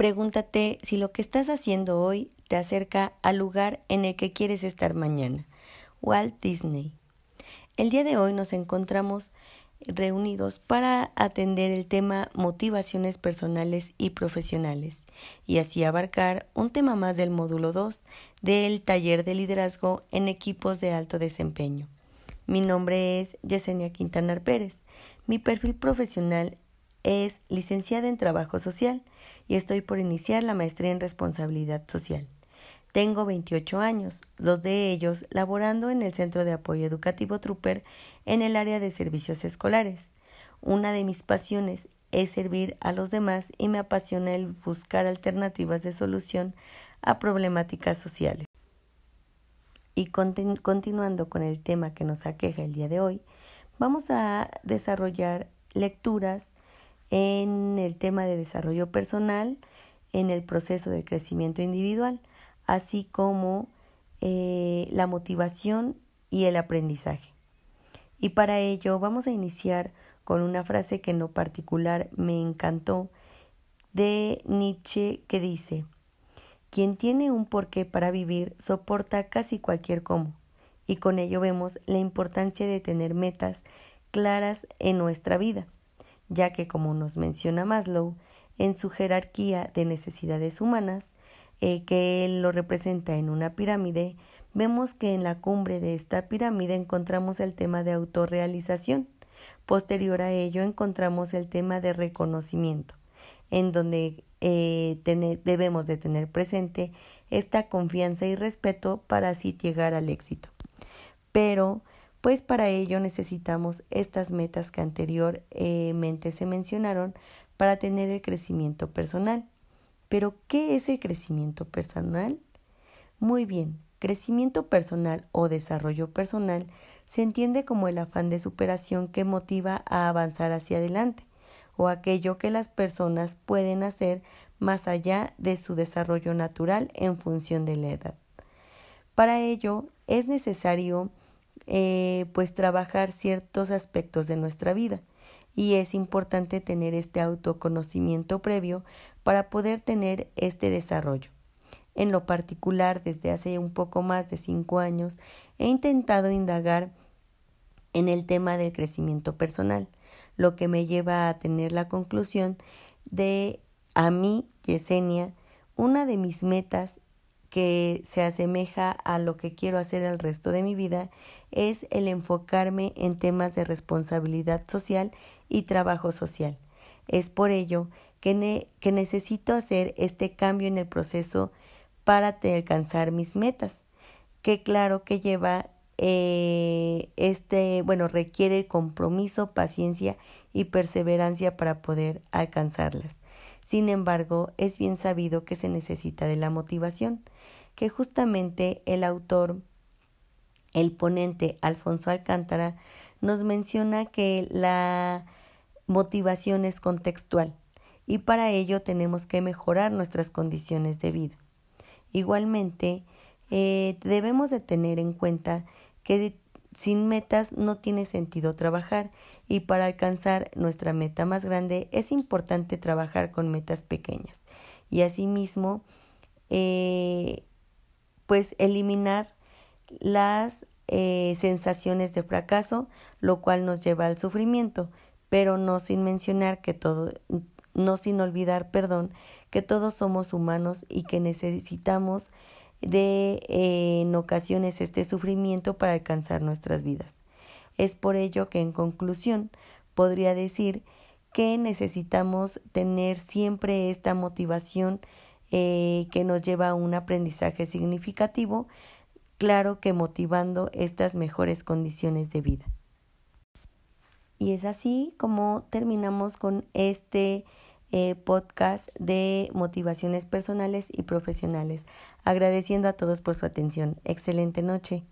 Pregúntate si lo que estás haciendo hoy te acerca al lugar en el que quieres estar mañana. Walt Disney. El día de hoy nos encontramos reunidos para atender el tema motivaciones personales y profesionales y así abarcar un tema más del módulo 2 del taller de liderazgo en equipos de alto desempeño. Mi nombre es Yesenia Quintanar Pérez. Mi perfil profesional es licenciada en Trabajo Social y estoy por iniciar la maestría en Responsabilidad Social. Tengo 28 años, dos de ellos laborando en el Centro de Apoyo Educativo Trooper en el área de servicios escolares. Una de mis pasiones es servir a los demás y me apasiona el buscar alternativas de solución a problemáticas sociales. Y continuando con el tema que nos aqueja el día de hoy, vamos a desarrollar lecturas en el tema de desarrollo personal, en el proceso de crecimiento individual, así como eh, la motivación y el aprendizaje. Y para ello vamos a iniciar con una frase que en lo particular me encantó de Nietzsche que dice, quien tiene un porqué para vivir soporta casi cualquier cómo, y con ello vemos la importancia de tener metas claras en nuestra vida ya que como nos menciona Maslow, en su jerarquía de necesidades humanas, eh, que él lo representa en una pirámide, vemos que en la cumbre de esta pirámide encontramos el tema de autorrealización. Posterior a ello encontramos el tema de reconocimiento, en donde eh, debemos de tener presente esta confianza y respeto para así llegar al éxito. Pero pues para ello necesitamos estas metas que anteriormente se mencionaron para tener el crecimiento personal. Pero, ¿qué es el crecimiento personal? Muy bien, crecimiento personal o desarrollo personal se entiende como el afán de superación que motiva a avanzar hacia adelante o aquello que las personas pueden hacer más allá de su desarrollo natural en función de la edad. Para ello es necesario eh, pues trabajar ciertos aspectos de nuestra vida y es importante tener este autoconocimiento previo para poder tener este desarrollo. En lo particular, desde hace un poco más de cinco años, he intentado indagar en el tema del crecimiento personal, lo que me lleva a tener la conclusión de a mí, Yesenia, una de mis metas que se asemeja a lo que quiero hacer el resto de mi vida es el enfocarme en temas de responsabilidad social y trabajo social. Es por ello que, que necesito hacer este cambio en el proceso para alcanzar mis metas, que claro que lleva eh, este, bueno, requiere compromiso, paciencia y perseverancia para poder alcanzarlas. Sin embargo, es bien sabido que se necesita de la motivación, que justamente el autor, el ponente Alfonso Alcántara, nos menciona que la motivación es contextual y para ello tenemos que mejorar nuestras condiciones de vida. Igualmente, eh, debemos de tener en cuenta que sin metas no tiene sentido trabajar. Y para alcanzar nuestra meta más grande es importante trabajar con metas pequeñas. Y asimismo eh, pues eliminar las eh, sensaciones de fracaso, lo cual nos lleva al sufrimiento, pero no sin mencionar que todo, no sin olvidar, perdón, que todos somos humanos y que necesitamos de eh, en ocasiones este sufrimiento para alcanzar nuestras vidas. Es por ello que en conclusión podría decir que necesitamos tener siempre esta motivación eh, que nos lleva a un aprendizaje significativo, claro que motivando estas mejores condiciones de vida. Y es así como terminamos con este eh, podcast de motivaciones personales y profesionales. Agradeciendo a todos por su atención. Excelente noche.